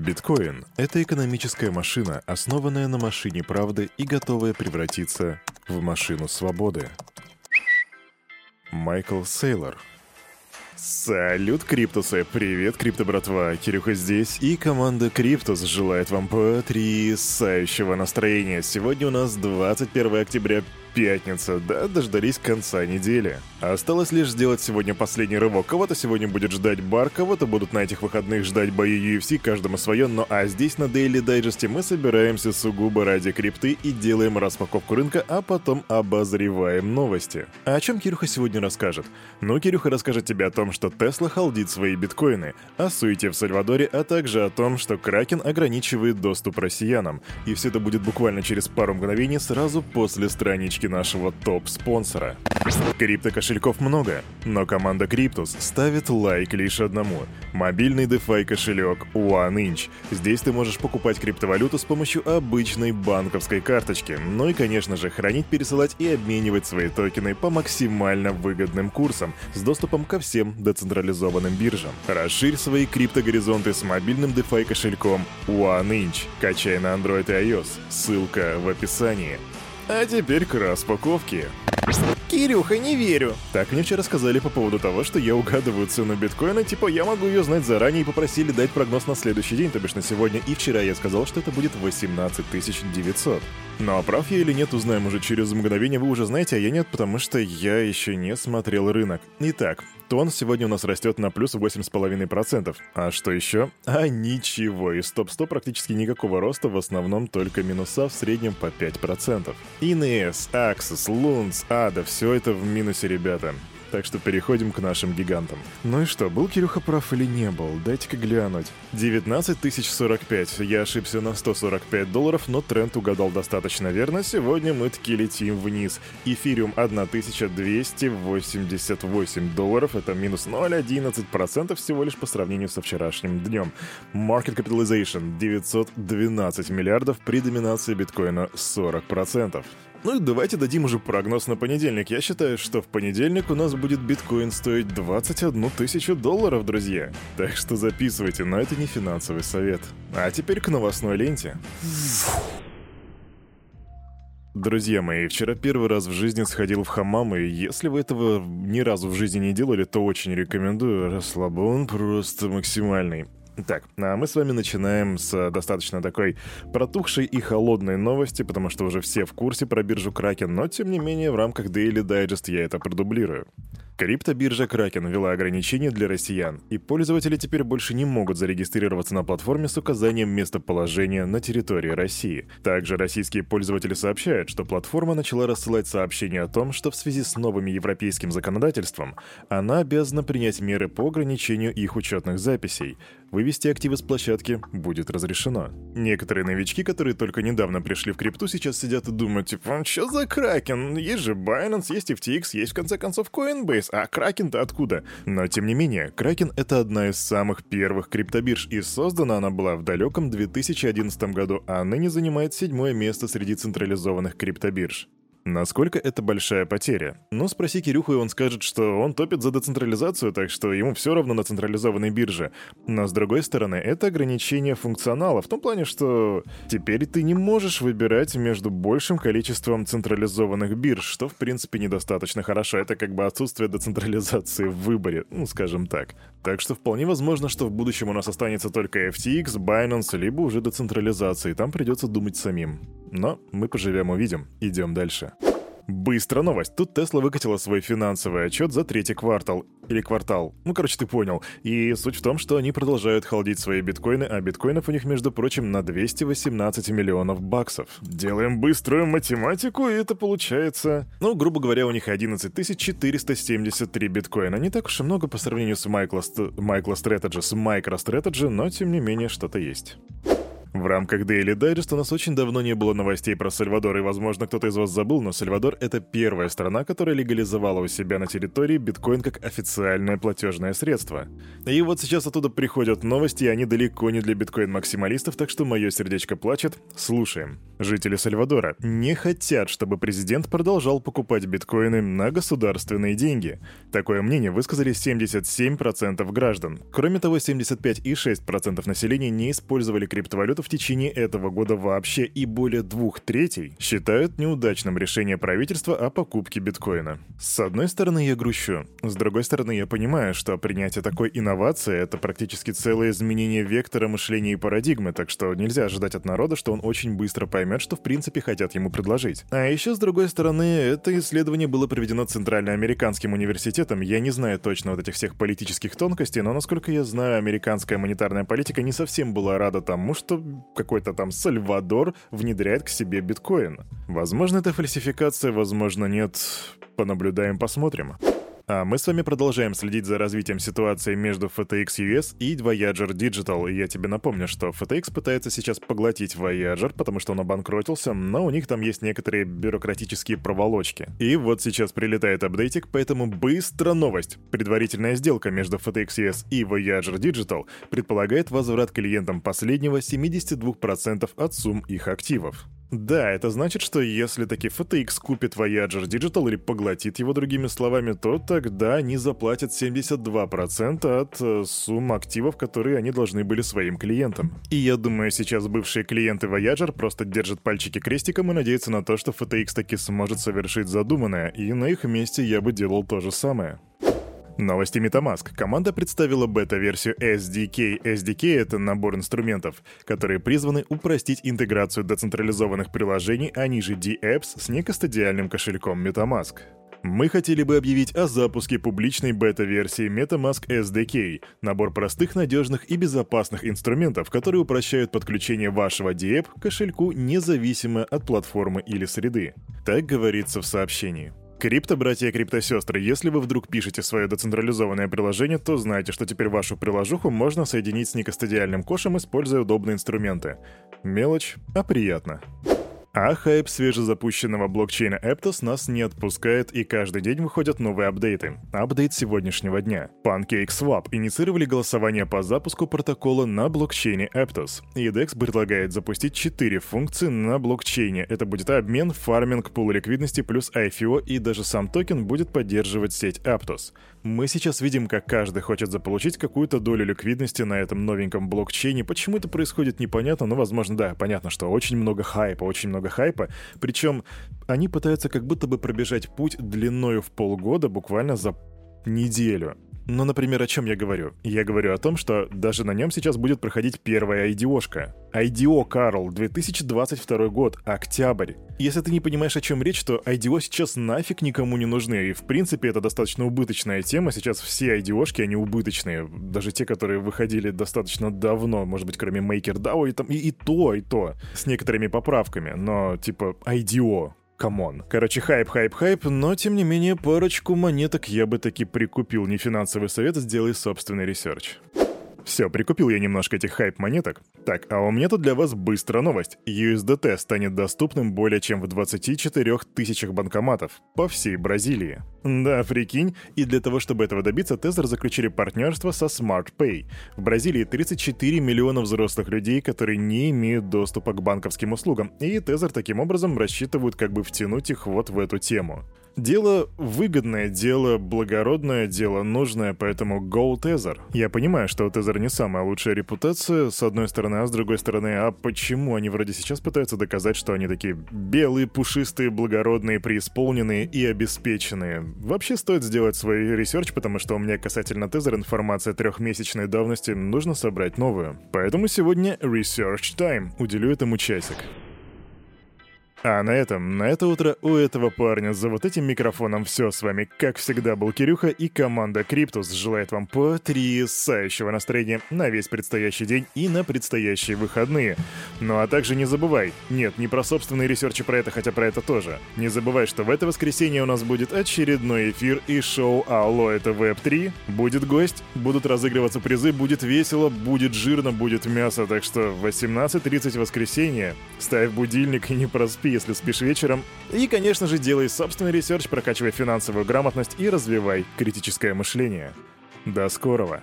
Биткоин – это экономическая машина, основанная на машине правды и готовая превратиться в машину свободы. Майкл Сейлор Салют, Криптусы! Привет, Крипто братва! Кирюха здесь, и команда Криптус желает вам потрясающего настроения. Сегодня у нас 21 октября, пятница, да, дождались конца недели. Осталось лишь сделать сегодня последний рывок. Кого-то сегодня будет ждать бар, кого-то будут на этих выходных ждать бои UFC, каждому свое, но а здесь на Daily Digest мы собираемся сугубо ради крипты и делаем распаковку рынка, а потом обозреваем новости. А о чем Кирюха сегодня расскажет? Ну, Кирюха расскажет тебе о том, что Тесла холдит свои биткоины, о суете в Сальвадоре, а также о том, что Кракен ограничивает доступ россиянам. И все это будет буквально через пару мгновений сразу после странички поддержки нашего топ-спонсора. Крипто-кошельков много, но команда Криптус ставит лайк лишь одному – мобильный DeFi кошелек OneInch. Здесь ты можешь покупать криптовалюту с помощью обычной банковской карточки, ну и, конечно же, хранить, пересылать и обменивать свои токены по максимально выгодным курсам с доступом ко всем децентрализованным биржам. Расширь свои криптогоризонты с мобильным DeFi кошельком OneInch. Качай на Android и iOS. Ссылка в описании. А теперь к распаковке. Кирюха, не верю. Так мне вчера сказали по поводу того, что я угадываю цену биткоина, типа я могу ее знать заранее и попросили дать прогноз на следующий день, то бишь на сегодня. И вчера я сказал, что это будет 18 900. Ну а прав я или нет, узнаем уже через мгновение. Вы уже знаете, а я нет, потому что я еще не смотрел рынок. Итак, тон сегодня у нас растет на плюс 8,5%. А что еще? А ничего. Из топ-100 практически никакого роста, в основном только минуса, в среднем по 5%. Инес, Axis, Luns, Ada, все это в минусе, ребята. Так что переходим к нашим гигантам. Ну и что, был Кирюха прав или не был? Дайте-ка глянуть. 19 045. Я ошибся на 145 долларов, но тренд угадал достаточно верно. Сегодня мы таки летим вниз. Эфириум 1288 долларов. Это минус 0,11% всего лишь по сравнению со вчерашним днем. Market Capitalization 912 миллиардов при доминации биткоина 40%. Ну и давайте дадим уже прогноз на понедельник. Я считаю, что в понедельник у нас будет биткоин стоить 21 тысячу долларов, друзья. Так что записывайте, но это не финансовый совет. А теперь к новостной ленте. Друзья мои, вчера первый раз в жизни сходил в хамам, и если вы этого ни разу в жизни не делали, то очень рекомендую. Расслабон просто максимальный. Так, а мы с вами начинаем с достаточно такой протухшей и холодной новости, потому что уже все в курсе про биржу Кракен, но тем не менее в рамках Daily Digest я это продублирую. Криптобиржа Kraken ввела ограничения для россиян, и пользователи теперь больше не могут зарегистрироваться на платформе с указанием местоположения на территории России. Также российские пользователи сообщают, что платформа начала рассылать сообщения о том, что в связи с новым европейским законодательством она обязана принять меры по ограничению их учетных записей. Вывести активы с площадки будет разрешено. Некоторые новички, которые только недавно пришли в крипту, сейчас сидят и думают, типа, что за Кракен? Есть же Binance, есть FTX, есть в конце концов Coinbase а Кракен-то откуда? Но тем не менее, Кракен — это одна из самых первых криптобирж, и создана она была в далеком 2011 году, а ныне занимает седьмое место среди централизованных криптобирж. Насколько это большая потеря? Ну, спроси Кирюху, и он скажет, что он топит за децентрализацию, так что ему все равно на централизованной бирже. Но с другой стороны, это ограничение функционала, в том плане, что теперь ты не можешь выбирать между большим количеством централизованных бирж, что в принципе недостаточно хорошо. Это как бы отсутствие децентрализации в выборе, ну, скажем так. Так что вполне возможно, что в будущем у нас останется только FTX, Binance, либо уже децентрализация, и там придется думать самим. Но мы поживем увидим. Идем дальше. Быстро новость. Тут Тесла выкатила свой финансовый отчет за третий квартал. Или квартал. Ну, короче, ты понял. И суть в том, что они продолжают халдить свои биткоины, а биткоинов у них, между прочим, на 218 миллионов баксов. Делаем быструю математику, и это получается... Ну, грубо говоря, у них 11 473 биткоина. Не так уж и много по сравнению с Майкла, Майкла Strategy, с MicroStrategy, но тем не менее что-то есть. В рамках Daily Digest у нас очень давно не было новостей про Сальвадор, и, возможно, кто-то из вас забыл, но Сальвадор — это первая страна, которая легализовала у себя на территории биткоин как официальное платежное средство. И вот сейчас оттуда приходят новости, и они далеко не для биткоин-максималистов, так что мое сердечко плачет. Слушаем. Жители Сальвадора не хотят, чтобы президент продолжал покупать биткоины на государственные деньги. Такое мнение высказали 77% граждан. Кроме того, 75,6% населения не использовали криптовалюту в течение этого года вообще, и более двух третей считают неудачным решение правительства о покупке биткоина. С одной стороны, я грущу. С другой стороны, я понимаю, что принятие такой инновации — это практически целое изменение вектора мышления и парадигмы, так что нельзя ожидать от народа, что он очень быстро поймет, что в принципе хотят ему предложить. А еще, с другой стороны, это исследование было проведено Центральноамериканским университетом. Я не знаю точно вот этих всех политических тонкостей, но, насколько я знаю, американская монетарная политика не совсем была рада тому, что какой-то там Сальвадор внедряет к себе биткоин. Возможно, это фальсификация, возможно, нет. Понаблюдаем, посмотрим. А мы с вами продолжаем следить за развитием ситуации между FTX US и Voyager Digital. И я тебе напомню, что FTX пытается сейчас поглотить Voyager, потому что он обанкротился, но у них там есть некоторые бюрократические проволочки. И вот сейчас прилетает апдейтик, поэтому быстро новость. Предварительная сделка между FTX US и Voyager Digital предполагает возврат клиентам последнего 72% от сумм их активов. Да, это значит, что если таки FTX купит Voyager Digital или поглотит его другими словами, то тогда они заплатят 72% от э, сумм активов, которые они должны были своим клиентам. И я думаю, сейчас бывшие клиенты Voyager просто держат пальчики крестиком и надеются на то, что FTX таки сможет совершить задуманное, и на их месте я бы делал то же самое. Новости MetaMask. Команда представила бета-версию SDK. SDK — это набор инструментов, которые призваны упростить интеграцию децентрализованных приложений, а ниже D-Apps с некостадиальным кошельком MetaMask. Мы хотели бы объявить о запуске публичной бета-версии MetaMask SDK, набор простых, надежных и безопасных инструментов, которые упрощают подключение вашего DApp к кошельку независимо от платформы или среды. Так говорится в сообщении. Крипто-братья и крипто-сестры, если вы вдруг пишете свое децентрализованное приложение, то знайте, что теперь вашу приложуху можно соединить с некастодиальным кошем, используя удобные инструменты. Мелочь, а приятно. А хайп свежезапущенного блокчейна Aptos нас не отпускает, и каждый день выходят новые апдейты. Апдейт сегодняшнего дня. PancakeSwap инициировали голосование по запуску протокола на блокчейне Aptos. И DEX предлагает запустить 4 функции на блокчейне. Это будет обмен, фарминг, пул ликвидности плюс IFO, и даже сам токен будет поддерживать сеть Aptos. Мы сейчас видим, как каждый хочет заполучить какую-то долю ликвидности на этом новеньком блокчейне. Почему это происходит, непонятно, но, возможно, да, понятно, что очень много хайпа, очень много хайпа. Причем они пытаются как будто бы пробежать путь длиною в полгода буквально за неделю. Ну, например, о чем я говорю? Я говорю о том, что даже на нем сейчас будет проходить первая IDO-шка. IDO, Карл, 2022 год, октябрь. Если ты не понимаешь, о чем речь, то IDO сейчас нафиг никому не нужны, и в принципе это достаточно убыточная тема. Сейчас все IDO-шки, они убыточные. Даже те, которые выходили достаточно давно, может быть, кроме MakerDAO, и, там, и, и то, и то, с некоторыми поправками. Но, типа, IDO, come on. Короче, хайп, хайп, хайп, но тем не менее парочку монеток я бы таки прикупил. Не финансовый совет, сделай собственный research. Все, прикупил я немножко этих хайп-монеток. Так, а у меня тут для вас быстрая новость. USDT станет доступным более чем в 24 тысячах банкоматов по всей Бразилии. Да, прикинь, и для того, чтобы этого добиться, Tether заключили партнерство со SmartPay. В Бразилии 34 миллиона взрослых людей, которые не имеют доступа к банковским услугам, и Tether таким образом рассчитывают как бы втянуть их вот в эту тему. Дело выгодное, дело благородное, дело нужное, поэтому go Tether. Я понимаю, что у Tether не самая лучшая репутация, с одной стороны, а с другой стороны, а почему они вроде сейчас пытаются доказать, что они такие белые, пушистые, благородные, преисполненные и обеспеченные? Вообще стоит сделать свой research, потому что у меня касательно Tether информация трехмесячной давности, нужно собрать новую. Поэтому сегодня Research Time, уделю этому часик. А на этом, на это утро у этого парня за вот этим микрофоном все с вами, как всегда, был Кирюха и команда Криптус желает вам потрясающего настроения на весь предстоящий день и на предстоящие выходные. Ну а также не забывай, нет, не про собственные research и про это, хотя про это тоже. Не забывай, что в это воскресенье у нас будет очередной эфир и шоу Алло, это Web-3. Будет гость, будут разыгрываться призы, будет весело, будет жирно, будет мясо, так что в 18.30 воскресенье ставь будильник и не проспи если спишь вечером. И, конечно же, делай собственный research, прокачивай финансовую грамотность и развивай критическое мышление. До скорого!